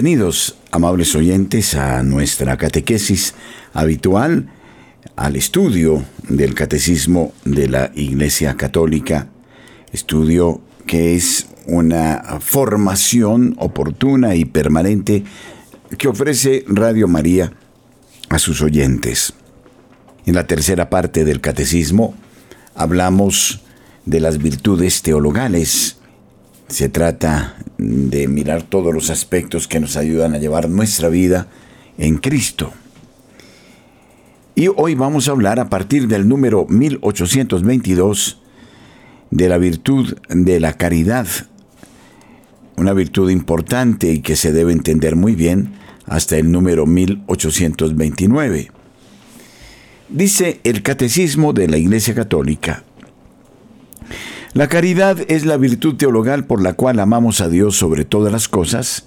Bienvenidos, amables oyentes, a nuestra catequesis habitual, al estudio del Catecismo de la Iglesia Católica, estudio que es una formación oportuna y permanente que ofrece Radio María a sus oyentes. En la tercera parte del Catecismo hablamos de las virtudes teologales, se trata de mirar todos los aspectos que nos ayudan a llevar nuestra vida en Cristo. Y hoy vamos a hablar a partir del número 1822 de la virtud de la caridad, una virtud importante y que se debe entender muy bien hasta el número 1829. Dice el Catecismo de la Iglesia Católica, la caridad es la virtud teologal por la cual amamos a Dios sobre todas las cosas,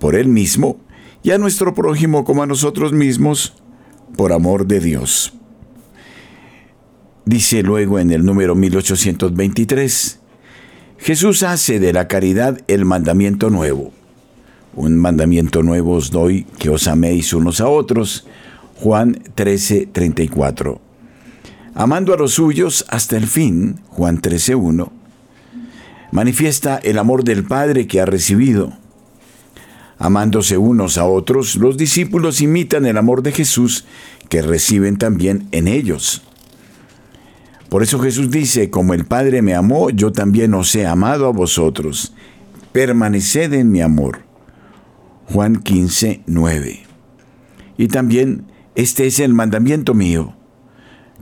por Él mismo, y a nuestro prójimo como a nosotros mismos, por amor de Dios. Dice luego en el número 1823, Jesús hace de la caridad el mandamiento nuevo. Un mandamiento nuevo os doy, que os améis unos a otros. Juan 13, 34 amando a los suyos hasta el fin, Juan 13.1, manifiesta el amor del Padre que ha recibido. Amándose unos a otros, los discípulos imitan el amor de Jesús que reciben también en ellos. Por eso Jesús dice, como el Padre me amó, yo también os he amado a vosotros. Permaneced en mi amor. Juan 15, 9. Y también, este es el mandamiento mío,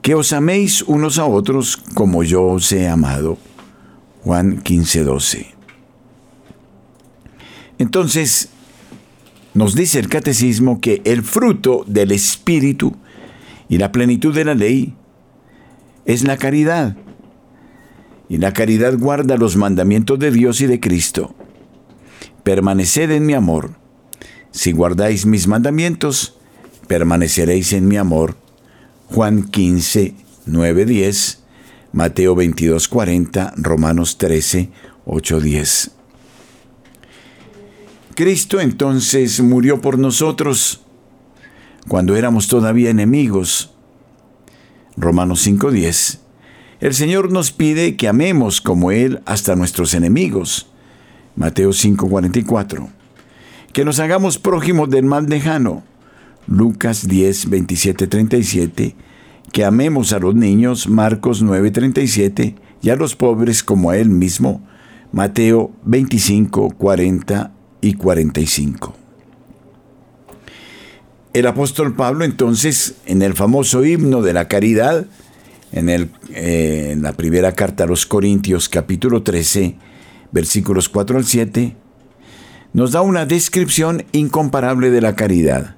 que os améis unos a otros como yo os he amado. Juan 15, 12. Entonces, nos dice el catecismo que el fruto del Espíritu y la plenitud de la ley es la caridad. Y la caridad guarda los mandamientos de Dios y de Cristo. Permaneced en mi amor. Si guardáis mis mandamientos, permaneceréis en mi amor Juan 15, 9, 10, Mateo 22, 40, Romanos 13, 8, 10. Cristo entonces murió por nosotros cuando éramos todavía enemigos. Romanos 5:10. El Señor nos pide que amemos como Él hasta nuestros enemigos. Mateo 5:44. Que nos hagamos prójimos del mal lejano. Lucas 10, 27, 37, que amemos a los niños, Marcos 9, 37, y a los pobres como a Él mismo, Mateo 25, 40 y 45. El apóstol Pablo entonces, en el famoso himno de la caridad, en, el, eh, en la primera carta a los Corintios capítulo 13, versículos 4 al 7, nos da una descripción incomparable de la caridad.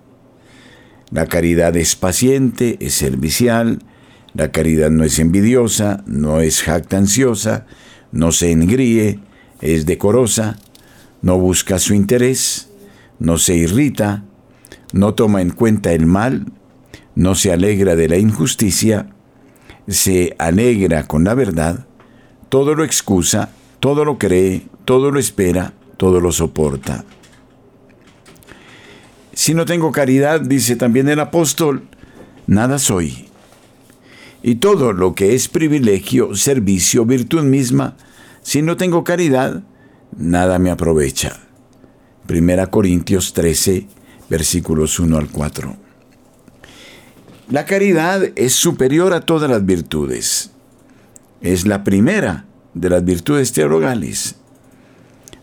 La caridad es paciente, es servicial, la caridad no es envidiosa, no es jactanciosa, no se engríe, es decorosa, no busca su interés, no se irrita, no toma en cuenta el mal, no se alegra de la injusticia, se alegra con la verdad, todo lo excusa, todo lo cree, todo lo espera, todo lo soporta. Si no tengo caridad, dice también el apóstol, nada soy. Y todo lo que es privilegio, servicio, virtud misma, si no tengo caridad, nada me aprovecha. Primera Corintios 13, versículos 1 al 4. La caridad es superior a todas las virtudes. Es la primera de las virtudes teologales.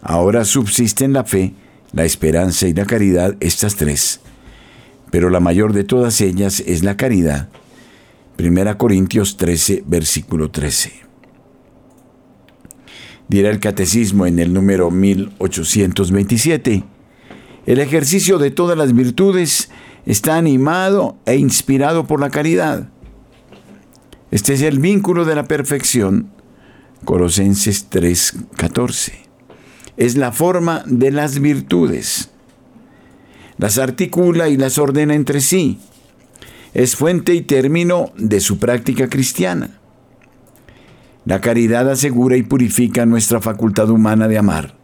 Ahora subsisten la fe, la esperanza y la caridad, estas tres. Pero la mayor de todas ellas es la caridad. Primera Corintios 13, versículo 13. Dirá el catecismo en el número 1827. El ejercicio de todas las virtudes está animado e inspirado por la caridad. Este es el vínculo de la perfección. Colosenses 3, 14 es la forma de las virtudes. Las articula y las ordena entre sí. Es fuente y término de su práctica cristiana. La caridad asegura y purifica nuestra facultad humana de amar.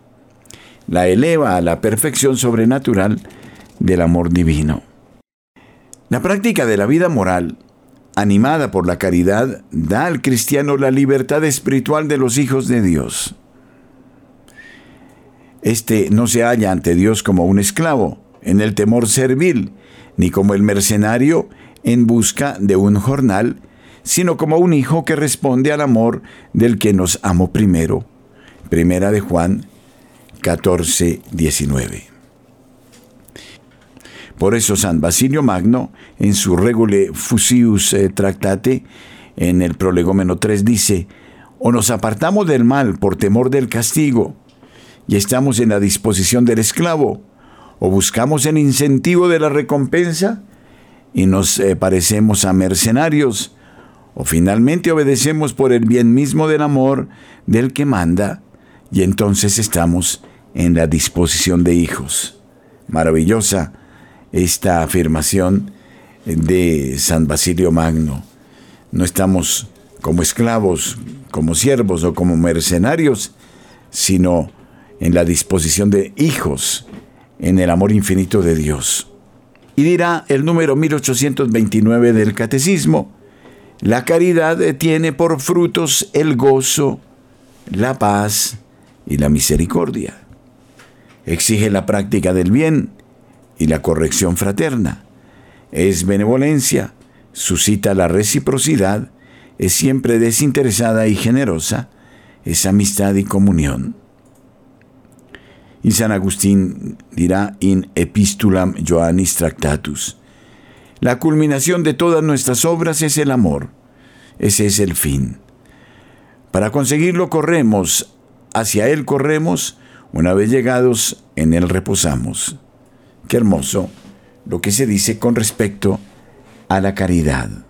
la eleva a la perfección sobrenatural del amor divino. La práctica de la vida moral, animada por la caridad, da al cristiano la libertad espiritual de los hijos de Dios. Este no se halla ante Dios como un esclavo, en el temor servil, ni como el mercenario en busca de un jornal, sino como un hijo que responde al amor del que nos amó primero. Primera de Juan 14, 19. Por eso San Basilio Magno, en su Regule Fusius eh, Tractate, en el prolegómeno 3 dice, o nos apartamos del mal por temor del castigo, y estamos en la disposición del esclavo, o buscamos el incentivo de la recompensa y nos eh, parecemos a mercenarios, o finalmente obedecemos por el bien mismo del amor del que manda, y entonces estamos en la disposición de hijos. Maravillosa esta afirmación de San Basilio Magno. No estamos como esclavos, como siervos o como mercenarios, sino en la disposición de hijos, en el amor infinito de Dios. Y dirá el número 1829 del Catecismo, la caridad tiene por frutos el gozo, la paz y la misericordia. Exige la práctica del bien y la corrección fraterna. Es benevolencia, suscita la reciprocidad, es siempre desinteresada y generosa, es amistad y comunión. Y San Agustín dirá in epistulam Joannis Tractatus. La culminación de todas nuestras obras es el amor. Ese es el fin. Para conseguirlo corremos, hacia Él corremos, una vez llegados, en Él reposamos. Qué hermoso lo que se dice con respecto a la caridad.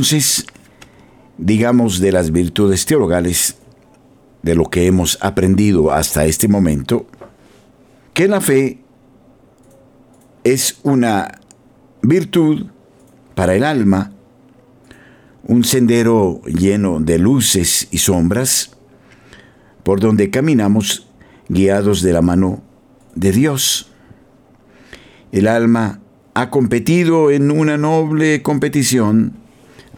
Entonces, digamos de las virtudes teologales, de lo que hemos aprendido hasta este momento, que la fe es una virtud para el alma, un sendero lleno de luces y sombras, por donde caminamos guiados de la mano de Dios. El alma ha competido en una noble competición,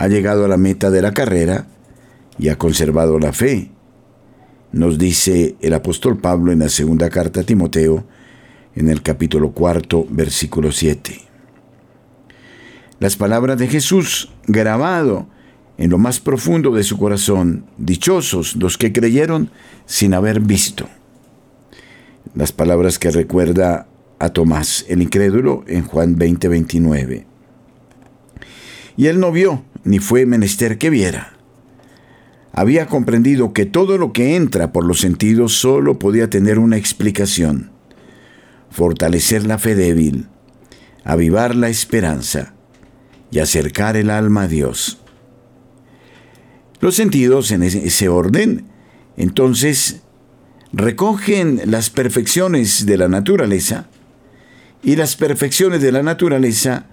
ha llegado a la meta de la carrera y ha conservado la fe. Nos dice el apóstol Pablo en la segunda carta a Timoteo, en el capítulo cuarto, versículo 7. Las palabras de Jesús, grabado en lo más profundo de su corazón, dichosos los que creyeron sin haber visto. Las palabras que recuerda a Tomás, el incrédulo, en Juan 20, 29. Y él no vio, ni fue menester que viera. Había comprendido que todo lo que entra por los sentidos solo podía tener una explicación. Fortalecer la fe débil, avivar la esperanza y acercar el alma a Dios. Los sentidos en ese orden, entonces, recogen las perfecciones de la naturaleza y las perfecciones de la naturaleza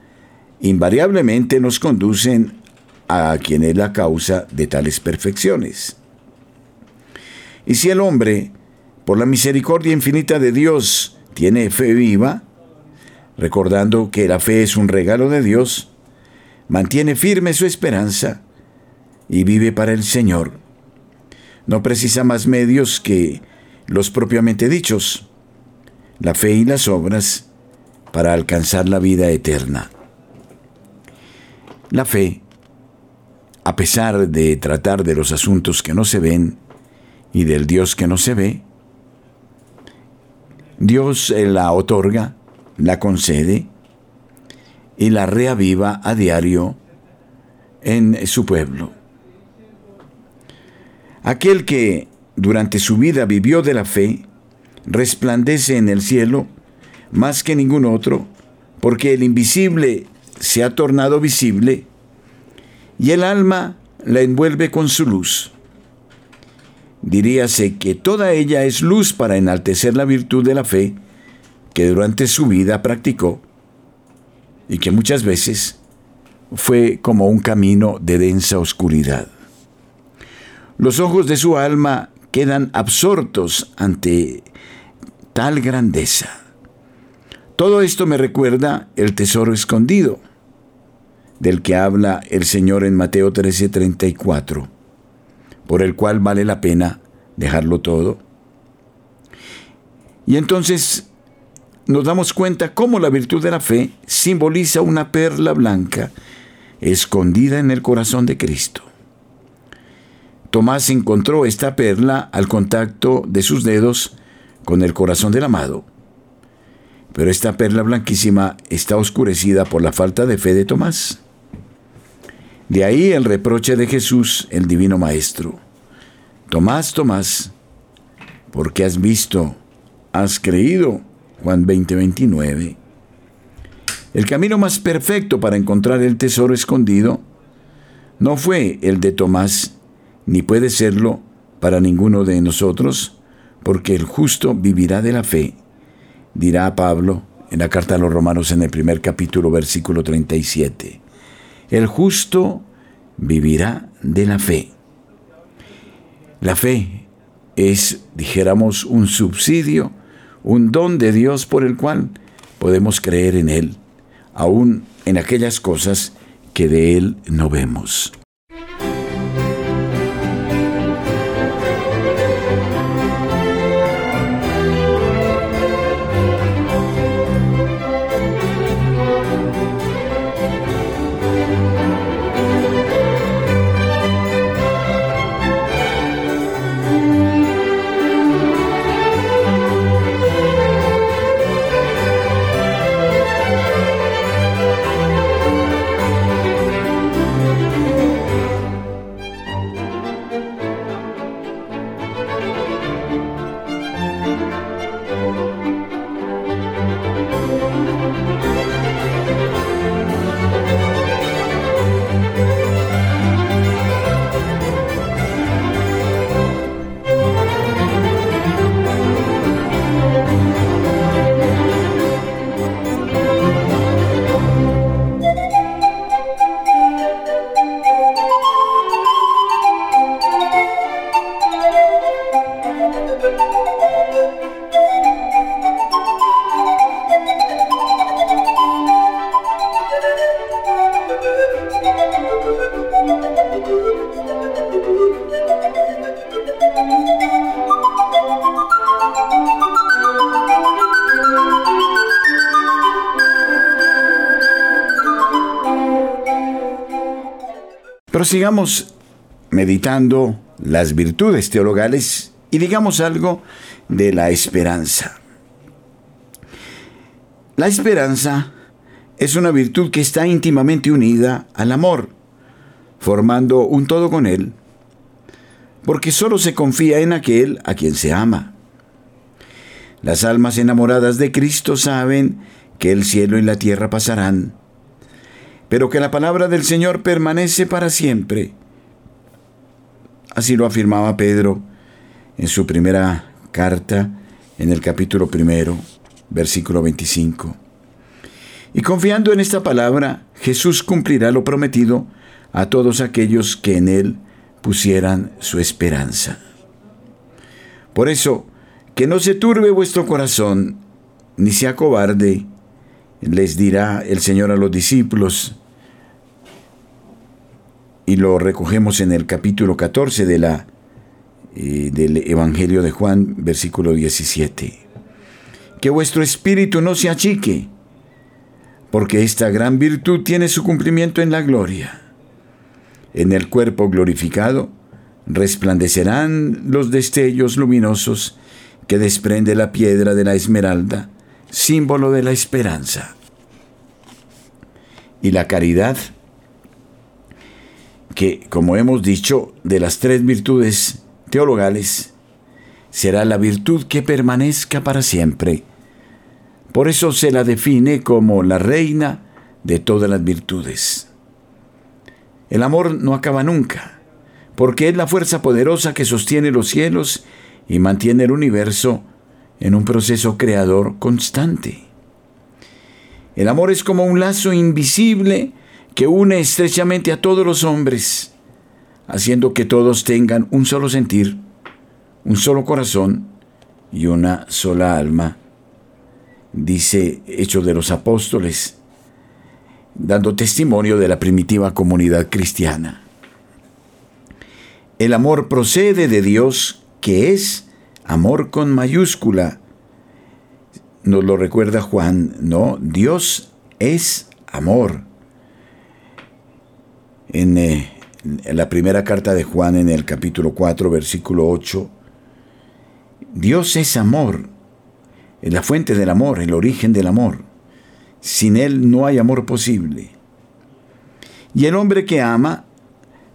invariablemente nos conducen a quien es la causa de tales perfecciones. Y si el hombre, por la misericordia infinita de Dios, tiene fe viva, recordando que la fe es un regalo de Dios, mantiene firme su esperanza y vive para el Señor. No precisa más medios que los propiamente dichos, la fe y las obras, para alcanzar la vida eterna. La fe, a pesar de tratar de los asuntos que no se ven y del Dios que no se ve, Dios la otorga, la concede y la reaviva a diario en su pueblo. Aquel que durante su vida vivió de la fe, resplandece en el cielo más que ningún otro, porque el invisible se ha tornado visible y el alma la envuelve con su luz. Diríase que toda ella es luz para enaltecer la virtud de la fe que durante su vida practicó y que muchas veces fue como un camino de densa oscuridad. Los ojos de su alma quedan absortos ante tal grandeza. Todo esto me recuerda el tesoro escondido, del que habla el Señor en Mateo 13:34, por el cual vale la pena dejarlo todo. Y entonces nos damos cuenta cómo la virtud de la fe simboliza una perla blanca escondida en el corazón de Cristo. Tomás encontró esta perla al contacto de sus dedos con el corazón del amado. Pero esta perla blanquísima está oscurecida por la falta de fe de Tomás. De ahí el reproche de Jesús, el divino Maestro. Tomás, Tomás, porque has visto, has creído. Juan 20, 29. El camino más perfecto para encontrar el tesoro escondido no fue el de Tomás, ni puede serlo para ninguno de nosotros, porque el justo vivirá de la fe, dirá Pablo en la carta a los romanos en el primer capítulo, versículo 37. El justo vivirá de la fe. La fe es, dijéramos, un subsidio, un don de Dios por el cual podemos creer en Él, aun en aquellas cosas que de Él no vemos. Prosigamos meditando las virtudes teologales y digamos algo de la esperanza. La esperanza es una virtud que está íntimamente unida al amor, formando un todo con él, porque solo se confía en aquel a quien se ama. Las almas enamoradas de Cristo saben que el cielo y la tierra pasarán, pero que la palabra del Señor permanece para siempre. Así lo afirmaba Pedro en su primera carta, en el capítulo primero, versículo 25. Y confiando en esta palabra, Jesús cumplirá lo prometido a todos aquellos que en Él pusieran su esperanza. Por eso, que no se turbe vuestro corazón, ni sea cobarde, les dirá el Señor a los discípulos, y lo recogemos en el capítulo 14 de la, eh, del Evangelio de Juan, versículo 17. Que vuestro espíritu no se achique, porque esta gran virtud tiene su cumplimiento en la gloria. En el cuerpo glorificado resplandecerán los destellos luminosos que desprende la piedra de la esmeralda, símbolo de la esperanza. Y la caridad que, como hemos dicho, de las tres virtudes teologales, será la virtud que permanezca para siempre. Por eso se la define como la reina de todas las virtudes. El amor no acaba nunca, porque es la fuerza poderosa que sostiene los cielos y mantiene el universo en un proceso creador constante. El amor es como un lazo invisible que une estrechamente a todos los hombres, haciendo que todos tengan un solo sentir, un solo corazón y una sola alma. Dice Hecho de los Apóstoles, dando testimonio de la primitiva comunidad cristiana. El amor procede de Dios, que es amor con mayúscula. Nos lo recuerda Juan, ¿no? Dios es amor. Eh, en, la primera carta de Juan, en el capítulo 4, versículo 8, Dios es amor, es la fuente del amor, el origen del amor. Sin Él no hay amor posible. Y el hombre que ama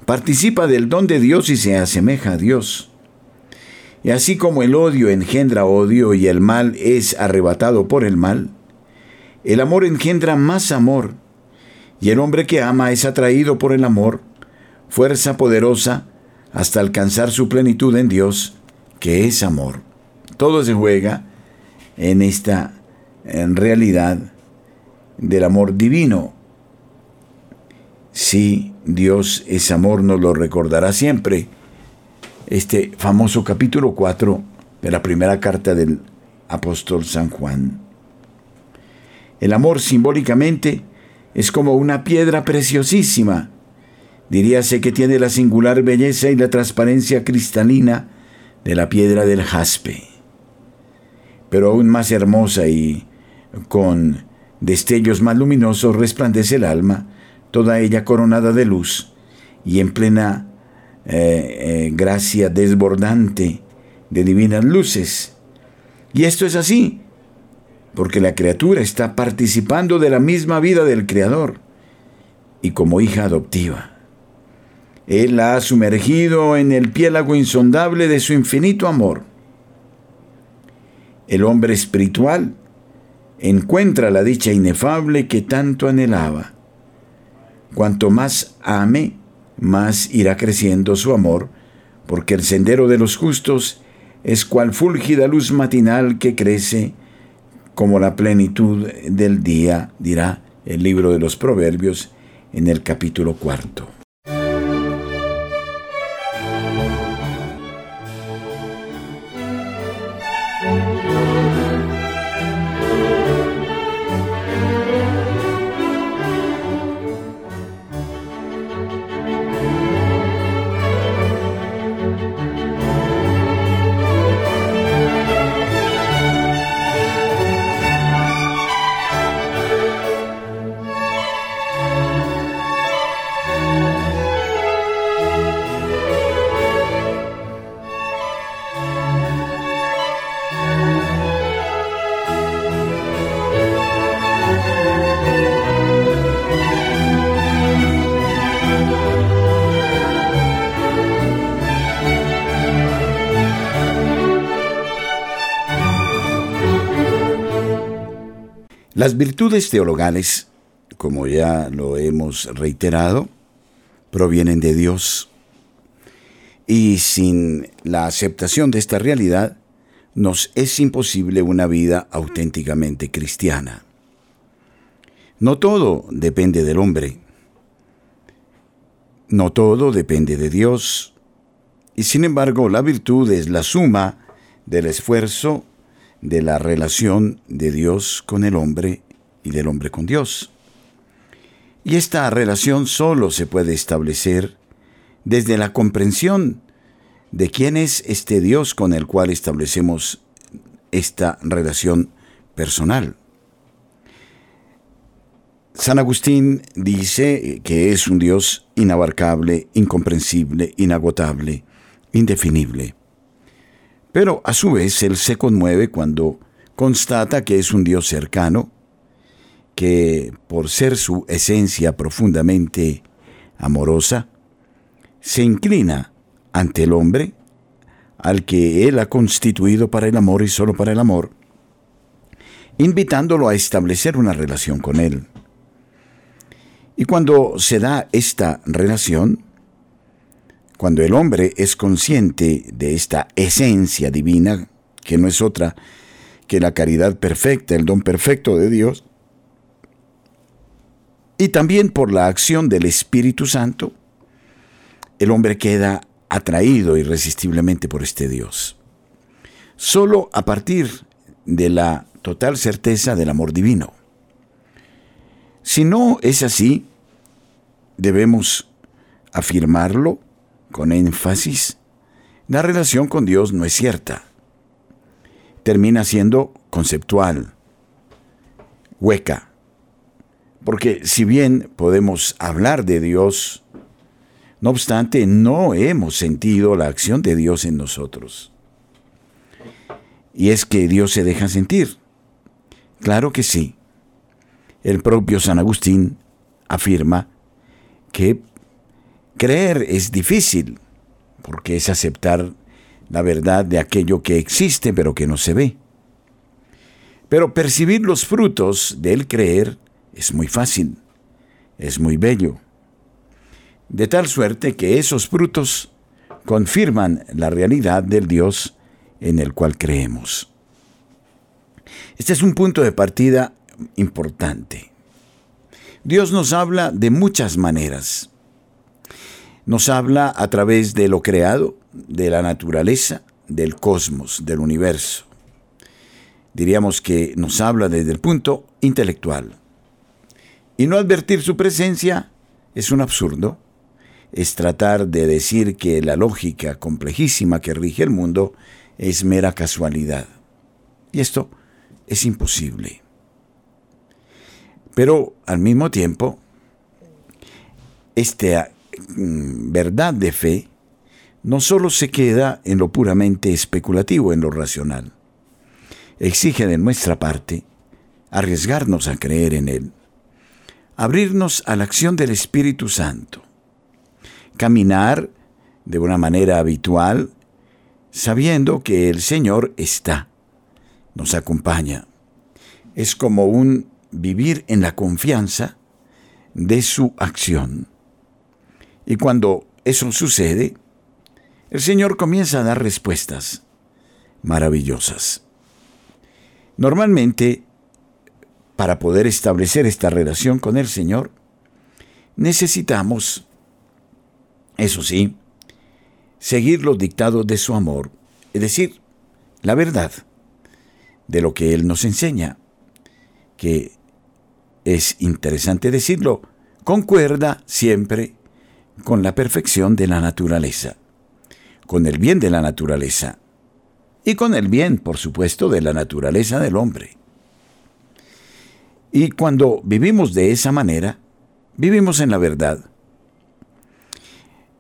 participa del don de Dios y se asemeja a Dios. Y así como el odio engendra odio y el mal es arrebatado por el mal, el amor engendra más amor y el hombre que ama es atraído por el amor, fuerza poderosa, hasta alcanzar su plenitud en Dios, que es amor. Todo se juega en esta en realidad del amor divino. Si Dios es amor, nos lo recordará siempre. Este famoso capítulo 4 de la primera carta del apóstol San Juan. El amor simbólicamente es como una piedra preciosísima. Diríase que tiene la singular belleza y la transparencia cristalina de la piedra del jaspe. Pero aún más hermosa y con destellos más luminosos resplandece el alma, toda ella coronada de luz y en plena eh, eh, gracia desbordante de divinas luces. Y esto es así, porque la criatura está participando de la misma vida del Creador y como hija adoptiva. Él la ha sumergido en el piélago insondable de su infinito amor. El hombre espiritual encuentra la dicha inefable que tanto anhelaba. Cuanto más ame, más irá creciendo su amor, porque el sendero de los justos es cual fúlgida luz matinal que crece como la plenitud del día, dirá el libro de los Proverbios en el capítulo cuarto. Las virtudes teologales, como ya lo hemos reiterado, provienen de Dios. Y sin la aceptación de esta realidad, nos es imposible una vida auténticamente cristiana. No todo depende del hombre. No todo depende de Dios. Y sin embargo, la virtud es la suma del esfuerzo de la relación de Dios con el hombre y del hombre con Dios. Y esta relación solo se puede establecer desde la comprensión de quién es este Dios con el cual establecemos esta relación personal. San Agustín dice que es un Dios inabarcable, incomprensible, inagotable, indefinible. Pero a su vez él se conmueve cuando constata que es un Dios cercano, que por ser su esencia profundamente amorosa, se inclina ante el hombre, al que él ha constituido para el amor y solo para el amor, invitándolo a establecer una relación con él. Y cuando se da esta relación, cuando el hombre es consciente de esta esencia divina, que no es otra que la caridad perfecta, el don perfecto de Dios, y también por la acción del Espíritu Santo, el hombre queda atraído irresistiblemente por este Dios. Solo a partir de la total certeza del amor divino. Si no es así, debemos afirmarlo con énfasis. La relación con Dios no es cierta. Termina siendo conceptual, hueca. Porque si bien podemos hablar de Dios, no obstante, no hemos sentido la acción de Dios en nosotros. Y es que Dios se deja sentir. Claro que sí. El propio San Agustín afirma que creer es difícil, porque es aceptar la verdad de aquello que existe pero que no se ve. Pero percibir los frutos del creer es muy fácil, es muy bello de tal suerte que esos frutos confirman la realidad del Dios en el cual creemos. Este es un punto de partida importante. Dios nos habla de muchas maneras. Nos habla a través de lo creado, de la naturaleza, del cosmos, del universo. Diríamos que nos habla desde el punto intelectual. Y no advertir su presencia es un absurdo es tratar de decir que la lógica complejísima que rige el mundo es mera casualidad. Y esto es imposible. Pero al mismo tiempo, esta mm, verdad de fe no solo se queda en lo puramente especulativo, en lo racional. Exige de nuestra parte arriesgarnos a creer en Él, abrirnos a la acción del Espíritu Santo, caminar de una manera habitual, sabiendo que el Señor está, nos acompaña. Es como un vivir en la confianza de su acción. Y cuando eso sucede, el Señor comienza a dar respuestas maravillosas. Normalmente, para poder establecer esta relación con el Señor, necesitamos eso sí, seguir los dictados de su amor, es decir, la verdad de lo que Él nos enseña, que es interesante decirlo, concuerda siempre con la perfección de la naturaleza, con el bien de la naturaleza y con el bien, por supuesto, de la naturaleza del hombre. Y cuando vivimos de esa manera, vivimos en la verdad,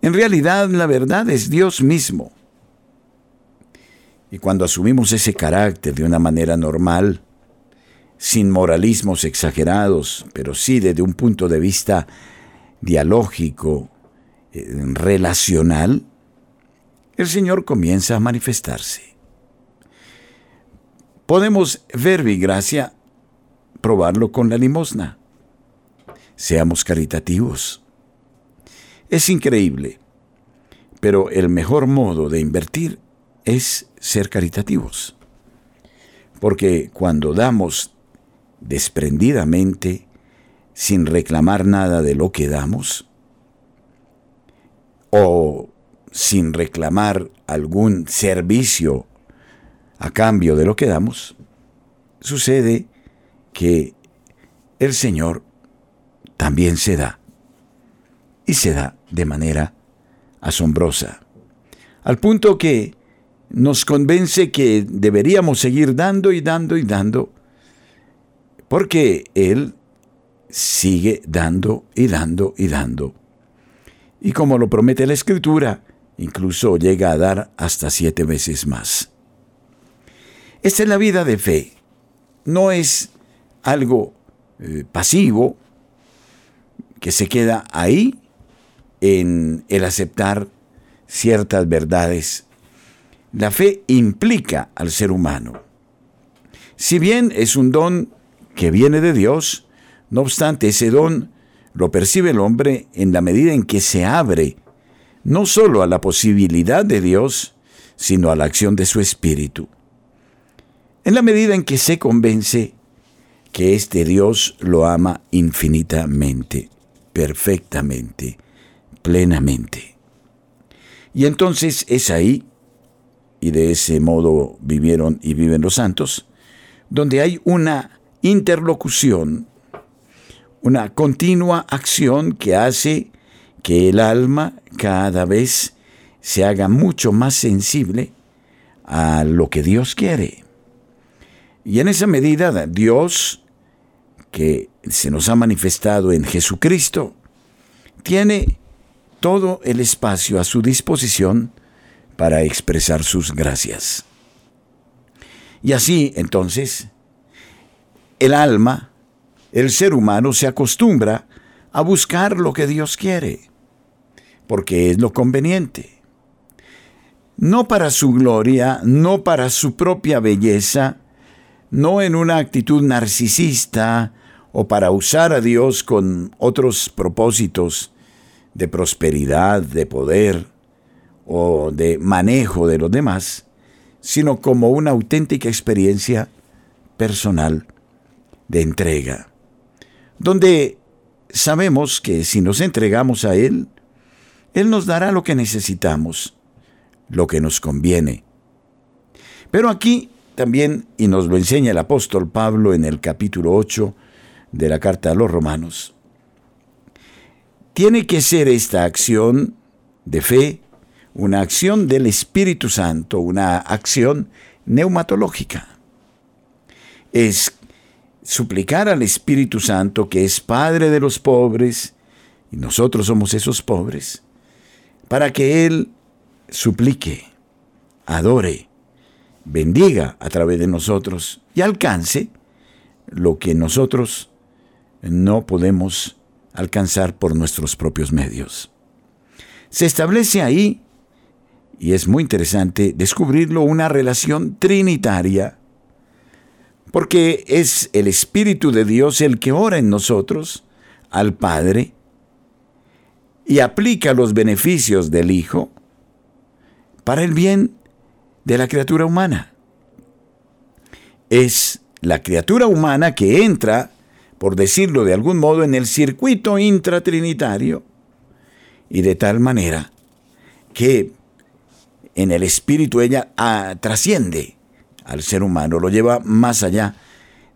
en realidad la verdad es Dios mismo. Y cuando asumimos ese carácter de una manera normal, sin moralismos exagerados, pero sí desde un punto de vista dialógico, relacional, el Señor comienza a manifestarse. Podemos, verbi gracia, probarlo con la limosna. Seamos caritativos. Es increíble, pero el mejor modo de invertir es ser caritativos. Porque cuando damos desprendidamente, sin reclamar nada de lo que damos, o sin reclamar algún servicio a cambio de lo que damos, sucede que el Señor también se da. Y se da de manera asombrosa. Al punto que nos convence que deberíamos seguir dando y dando y dando, porque Él sigue dando y dando y dando. Y como lo promete la Escritura, incluso llega a dar hasta siete veces más. Esta es la vida de fe. No es algo eh, pasivo que se queda ahí en el aceptar ciertas verdades. La fe implica al ser humano. Si bien es un don que viene de Dios, no obstante ese don lo percibe el hombre en la medida en que se abre no solo a la posibilidad de Dios, sino a la acción de su espíritu. En la medida en que se convence que este Dios lo ama infinitamente, perfectamente, plenamente. Y entonces es ahí, y de ese modo vivieron y viven los santos, donde hay una interlocución, una continua acción que hace que el alma cada vez se haga mucho más sensible a lo que Dios quiere. Y en esa medida Dios, que se nos ha manifestado en Jesucristo, tiene todo el espacio a su disposición para expresar sus gracias. Y así, entonces, el alma, el ser humano se acostumbra a buscar lo que Dios quiere porque es lo conveniente. No para su gloria, no para su propia belleza, no en una actitud narcisista o para usar a Dios con otros propósitos de prosperidad, de poder o de manejo de los demás, sino como una auténtica experiencia personal de entrega, donde sabemos que si nos entregamos a Él, él nos dará lo que necesitamos, lo que nos conviene. Pero aquí también, y nos lo enseña el apóstol Pablo en el capítulo 8 de la carta a los romanos, tiene que ser esta acción de fe una acción del Espíritu Santo, una acción neumatológica. Es suplicar al Espíritu Santo, que es Padre de los pobres, y nosotros somos esos pobres, para que Él suplique, adore, bendiga a través de nosotros y alcance lo que nosotros no podemos alcanzar por nuestros propios medios. Se establece ahí, y es muy interesante descubrirlo, una relación trinitaria, porque es el Espíritu de Dios el que ora en nosotros al Padre, y aplica los beneficios del Hijo para el bien de la criatura humana. Es la criatura humana que entra, por decirlo de algún modo, en el circuito intratrinitario y de tal manera que en el espíritu ella ah, trasciende al ser humano, lo lleva más allá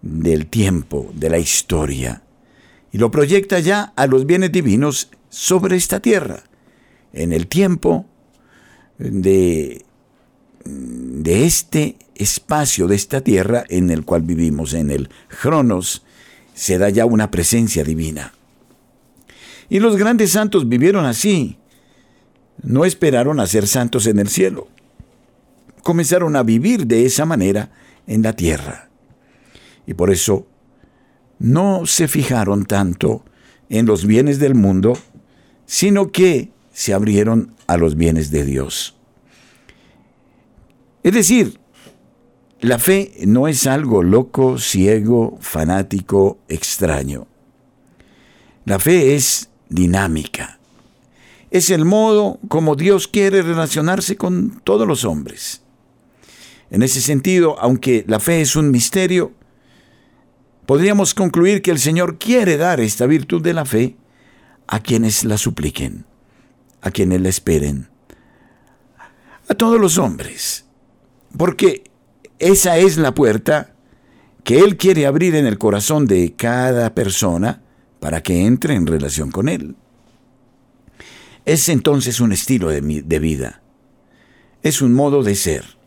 del tiempo, de la historia, y lo proyecta ya a los bienes divinos sobre esta tierra, en el tiempo de, de este espacio, de esta tierra en el cual vivimos, en el Cronos, se da ya una presencia divina. Y los grandes santos vivieron así. No esperaron a ser santos en el cielo. Comenzaron a vivir de esa manera en la tierra. Y por eso no se fijaron tanto en los bienes del mundo, sino que se abrieron a los bienes de Dios. Es decir, la fe no es algo loco, ciego, fanático, extraño. La fe es dinámica. Es el modo como Dios quiere relacionarse con todos los hombres. En ese sentido, aunque la fe es un misterio, podríamos concluir que el Señor quiere dar esta virtud de la fe a quienes la supliquen, a quienes la esperen, a todos los hombres, porque esa es la puerta que Él quiere abrir en el corazón de cada persona para que entre en relación con Él. Es entonces un estilo de, vida, es un modo de ser,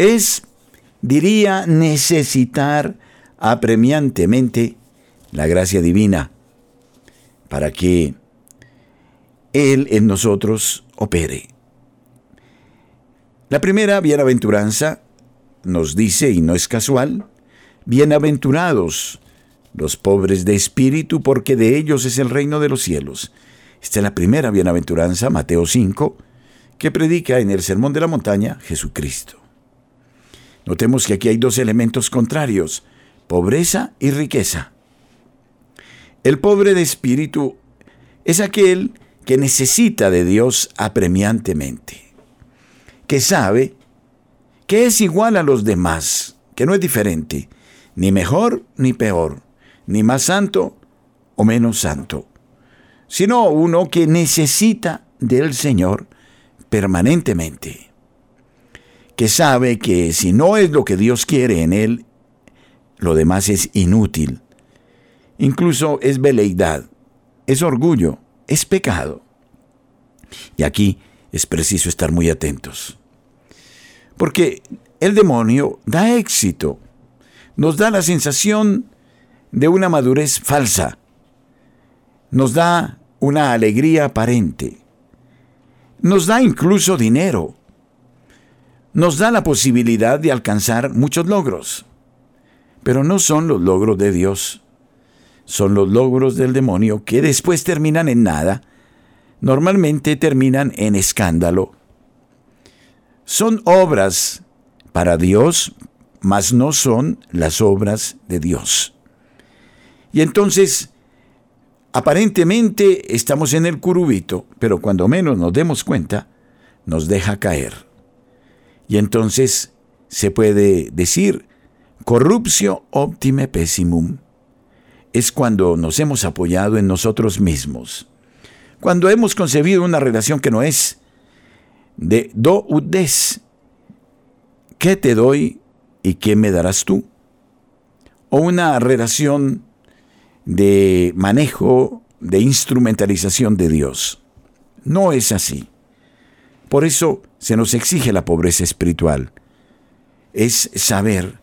es, diría, necesitar apremiantemente la gracia divina para que Él en nosotros opere. La primera bienaventuranza nos dice, y no es casual, bienaventurados los pobres de espíritu, porque de ellos es el reino de los cielos. Esta es la primera bienaventuranza, Mateo 5, que predica en el Sermón de la Montaña Jesucristo. Notemos que aquí hay dos elementos contrarios, pobreza y riqueza. El pobre de espíritu es aquel que necesita de Dios apremiantemente, que sabe que es igual a los demás, que no es diferente, ni mejor ni peor, ni más santo o menos santo, sino uno que necesita del Señor permanentemente, que sabe que si no es lo que Dios quiere en él, lo demás es inútil, incluso es veleidad, es orgullo, es pecado. Y aquí es preciso estar muy atentos. Porque el demonio da éxito, nos da la sensación de una madurez falsa, nos da una alegría aparente, nos da incluso dinero, nos da la posibilidad de alcanzar muchos logros, pero no son los logros de Dios, son los logros del demonio que después terminan en nada, normalmente terminan en escándalo. Son obras para Dios, mas no son las obras de Dios. Y entonces, aparentemente estamos en el curubito, pero cuando menos nos demos cuenta, nos deja caer. Y entonces se puede decir corruptio optime pessimum es cuando nos hemos apoyado en nosotros mismos, cuando hemos concebido una relación que no es de do ut des, ¿qué te doy y qué me darás tú? O una relación de manejo, de instrumentalización de Dios. No es así. Por eso se nos exige la pobreza espiritual. Es saber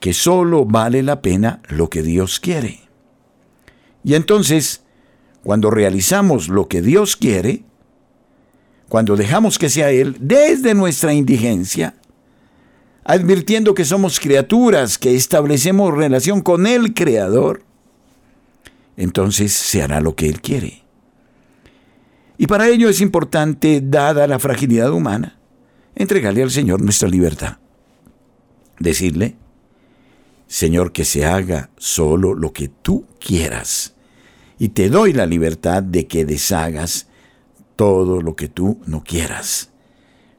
que solo vale la pena lo que Dios quiere. Y entonces, cuando realizamos lo que Dios quiere, cuando dejamos que sea Él desde nuestra indigencia, advirtiendo que somos criaturas, que establecemos relación con el Creador, entonces se hará lo que Él quiere. Y para ello es importante, dada la fragilidad humana, entregarle al Señor nuestra libertad. Decirle, Señor, que se haga solo lo que tú quieras. Y te doy la libertad de que deshagas todo lo que tú no quieras.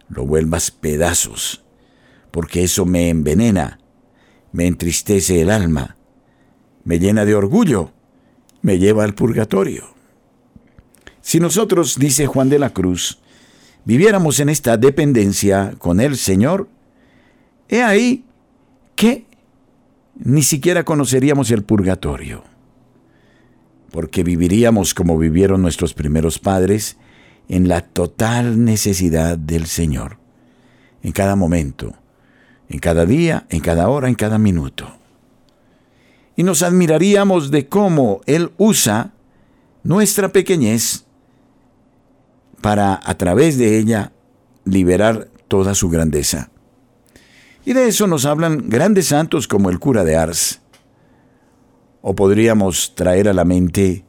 Lo vuelvas pedazos, porque eso me envenena, me entristece el alma, me llena de orgullo, me lleva al purgatorio. Si nosotros, dice Juan de la Cruz, viviéramos en esta dependencia con el Señor, he ahí que ni siquiera conoceríamos el purgatorio, porque viviríamos como vivieron nuestros primeros padres, en la total necesidad del Señor, en cada momento, en cada día, en cada hora, en cada minuto. Y nos admiraríamos de cómo Él usa nuestra pequeñez para, a través de ella, liberar toda su grandeza. Y de eso nos hablan grandes santos como el cura de Ars. O podríamos traer a la mente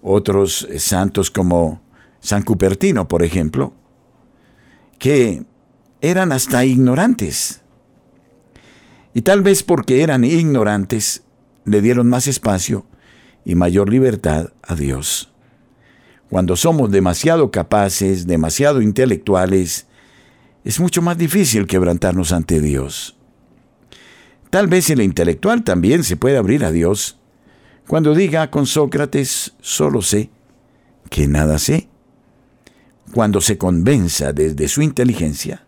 otros santos como San Cupertino, por ejemplo, que eran hasta ignorantes. Y tal vez porque eran ignorantes, le dieron más espacio y mayor libertad a Dios. Cuando somos demasiado capaces, demasiado intelectuales, es mucho más difícil quebrantarnos ante Dios. Tal vez el intelectual también se puede abrir a Dios cuando diga con Sócrates, solo sé que nada sé. Cuando se convenza desde su inteligencia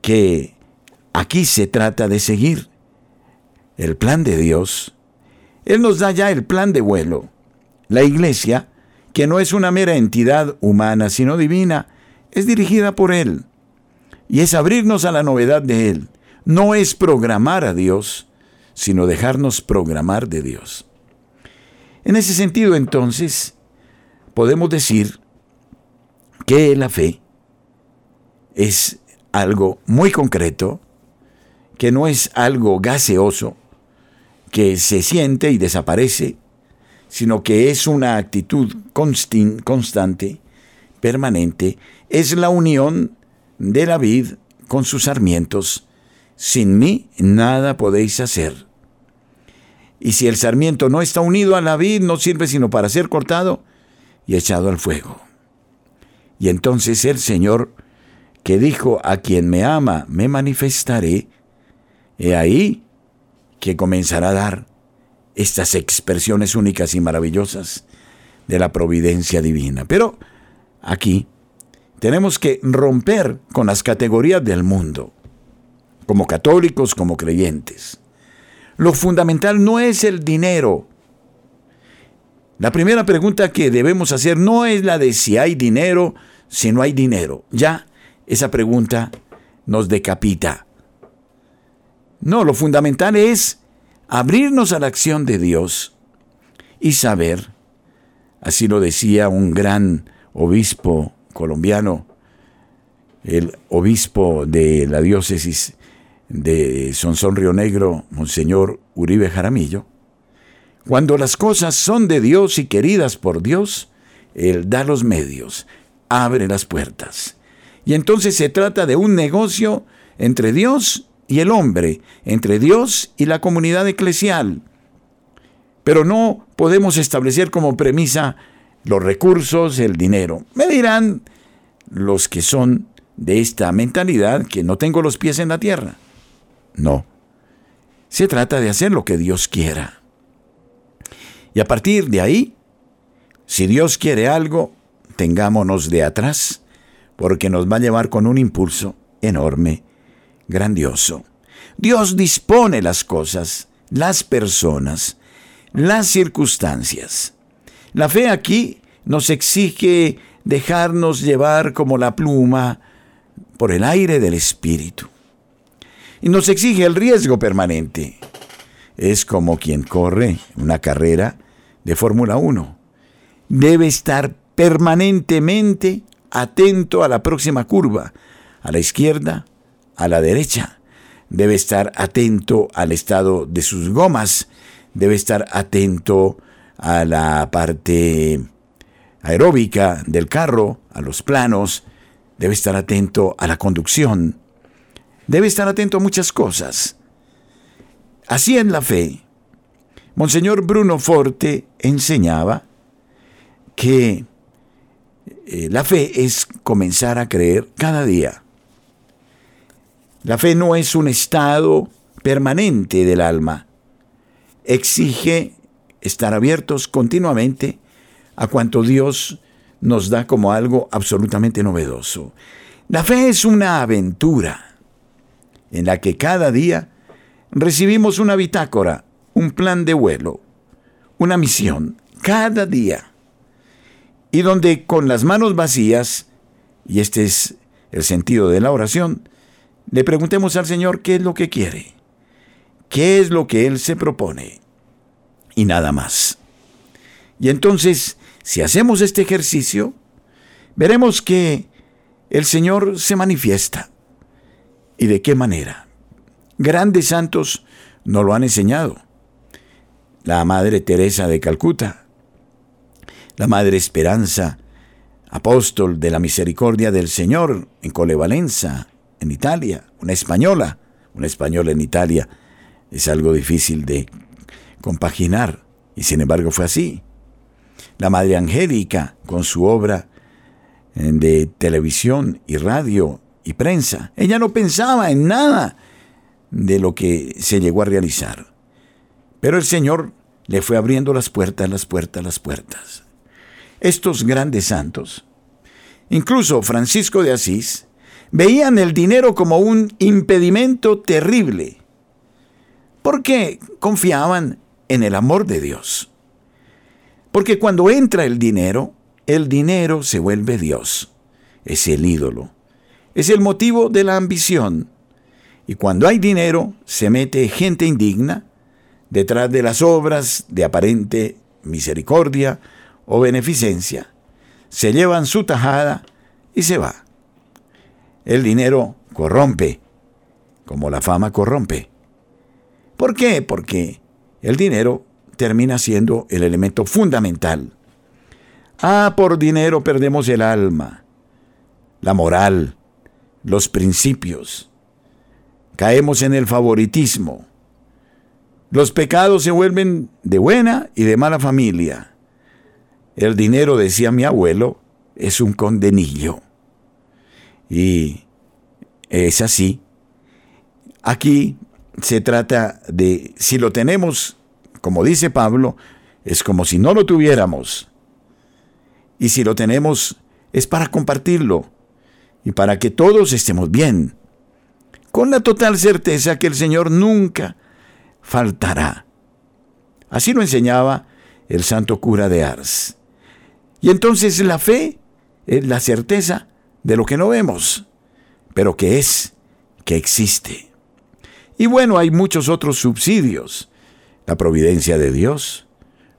que Aquí se trata de seguir el plan de Dios. Él nos da ya el plan de vuelo. La iglesia, que no es una mera entidad humana, sino divina, es dirigida por Él. Y es abrirnos a la novedad de Él. No es programar a Dios, sino dejarnos programar de Dios. En ese sentido, entonces, podemos decir que la fe es algo muy concreto, que no es algo gaseoso, que se siente y desaparece, sino que es una actitud constante, permanente, es la unión de la vid con sus sarmientos. Sin mí nada podéis hacer. Y si el sarmiento no está unido a la vid, no sirve sino para ser cortado y echado al fuego. Y entonces el Señor, que dijo, a quien me ama, me manifestaré, he ahí que comenzará a dar estas expresiones únicas y maravillosas de la providencia divina. Pero aquí tenemos que romper con las categorías del mundo, como católicos, como creyentes. Lo fundamental no es el dinero. La primera pregunta que debemos hacer no es la de si hay dinero, si no hay dinero. Ya esa pregunta nos decapita. No, lo fundamental es abrirnos a la acción de Dios y saber, así lo decía un gran obispo colombiano, el obispo de la diócesis de Sonsón Río Negro, Monseñor Uribe Jaramillo, cuando las cosas son de Dios y queridas por Dios, Él da los medios, abre las puertas. Y entonces se trata de un negocio entre Dios y el hombre, entre Dios y la comunidad eclesial. Pero no podemos establecer como premisa los recursos, el dinero. Me dirán los que son de esta mentalidad que no tengo los pies en la tierra. No. Se trata de hacer lo que Dios quiera. Y a partir de ahí, si Dios quiere algo, tengámonos de atrás, porque nos va a llevar con un impulso enorme grandioso. Dios dispone las cosas, las personas, las circunstancias. La fe aquí nos exige dejarnos llevar como la pluma por el aire del Espíritu. Y nos exige el riesgo permanente. Es como quien corre una carrera de Fórmula 1. Debe estar permanentemente atento a la próxima curva, a la izquierda a la derecha. Debe estar atento al estado de sus gomas. Debe estar atento a la parte aeróbica del carro, a los planos. Debe estar atento a la conducción. Debe estar atento a muchas cosas. Así en la fe. Monseñor Bruno Forte enseñaba que eh, la fe es comenzar a creer cada día. La fe no es un estado permanente del alma. Exige estar abiertos continuamente a cuanto Dios nos da como algo absolutamente novedoso. La fe es una aventura en la que cada día recibimos una bitácora, un plan de vuelo, una misión, cada día. Y donde con las manos vacías, y este es el sentido de la oración, le preguntemos al Señor qué es lo que quiere, qué es lo que Él se propone y nada más. Y entonces, si hacemos este ejercicio, veremos que el Señor se manifiesta. ¿Y de qué manera? Grandes santos nos lo han enseñado. La Madre Teresa de Calcuta, la Madre Esperanza, apóstol de la misericordia del Señor en Colevalenza, en Italia, una española, una española en Italia, es algo difícil de compaginar, y sin embargo fue así. La Madre Angélica, con su obra eh, de televisión y radio y prensa, ella no pensaba en nada de lo que se llegó a realizar. Pero el Señor le fue abriendo las puertas, las puertas, las puertas. Estos grandes santos, incluso Francisco de Asís, veían el dinero como un impedimento terrible, porque confiaban en el amor de Dios. Porque cuando entra el dinero, el dinero se vuelve Dios, es el ídolo, es el motivo de la ambición. Y cuando hay dinero, se mete gente indigna detrás de las obras de aparente misericordia o beneficencia. Se llevan su tajada y se va. El dinero corrompe, como la fama corrompe. ¿Por qué? Porque el dinero termina siendo el elemento fundamental. Ah, por dinero perdemos el alma, la moral, los principios. Caemos en el favoritismo. Los pecados se vuelven de buena y de mala familia. El dinero, decía mi abuelo, es un condenillo. Y es así. Aquí se trata de, si lo tenemos, como dice Pablo, es como si no lo tuviéramos. Y si lo tenemos, es para compartirlo y para que todos estemos bien, con la total certeza que el Señor nunca faltará. Así lo enseñaba el santo cura de Ars. Y entonces la fe es la certeza de lo que no vemos, pero que es, que existe. Y bueno, hay muchos otros subsidios. La providencia de Dios,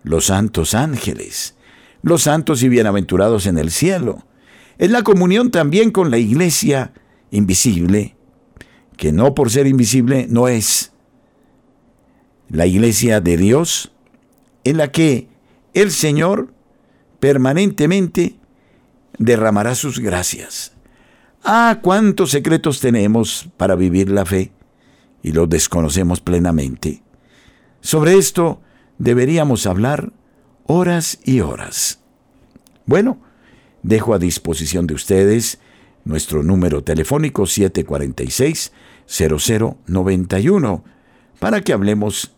los santos ángeles, los santos y bienaventurados en el cielo. Es la comunión también con la iglesia invisible, que no por ser invisible no es. La iglesia de Dios, en la que el Señor permanentemente derramará sus gracias. Ah, cuántos secretos tenemos para vivir la fe y los desconocemos plenamente. Sobre esto deberíamos hablar horas y horas. Bueno, dejo a disposición de ustedes nuestro número telefónico 746-0091 para que hablemos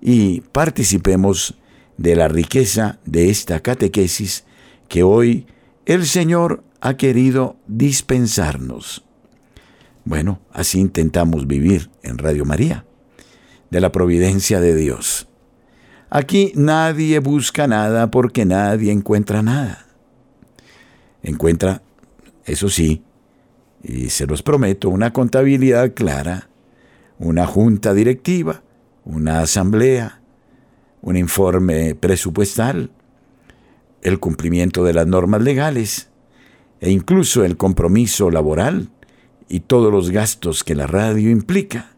y participemos de la riqueza de esta catequesis que hoy el Señor ha querido dispensarnos. Bueno, así intentamos vivir en Radio María, de la providencia de Dios. Aquí nadie busca nada porque nadie encuentra nada. Encuentra, eso sí, y se los prometo, una contabilidad clara, una junta directiva, una asamblea, un informe presupuestal, el cumplimiento de las normas legales e incluso el compromiso laboral y todos los gastos que la radio implica.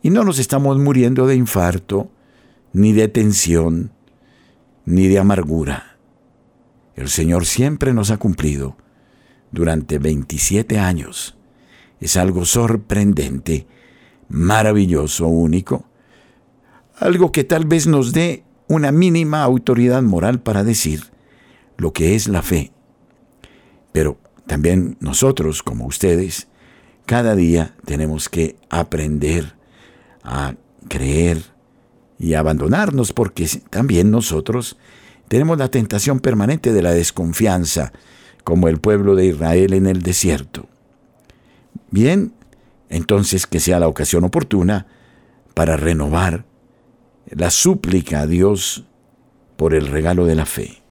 Y no nos estamos muriendo de infarto, ni de tensión, ni de amargura. El Señor siempre nos ha cumplido durante 27 años. Es algo sorprendente, maravilloso, único, algo que tal vez nos dé una mínima autoridad moral para decir lo que es la fe. Pero también nosotros, como ustedes, cada día tenemos que aprender a creer y abandonarnos porque también nosotros tenemos la tentación permanente de la desconfianza, como el pueblo de Israel en el desierto. Bien, entonces que sea la ocasión oportuna para renovar la súplica a Dios por el regalo de la fe.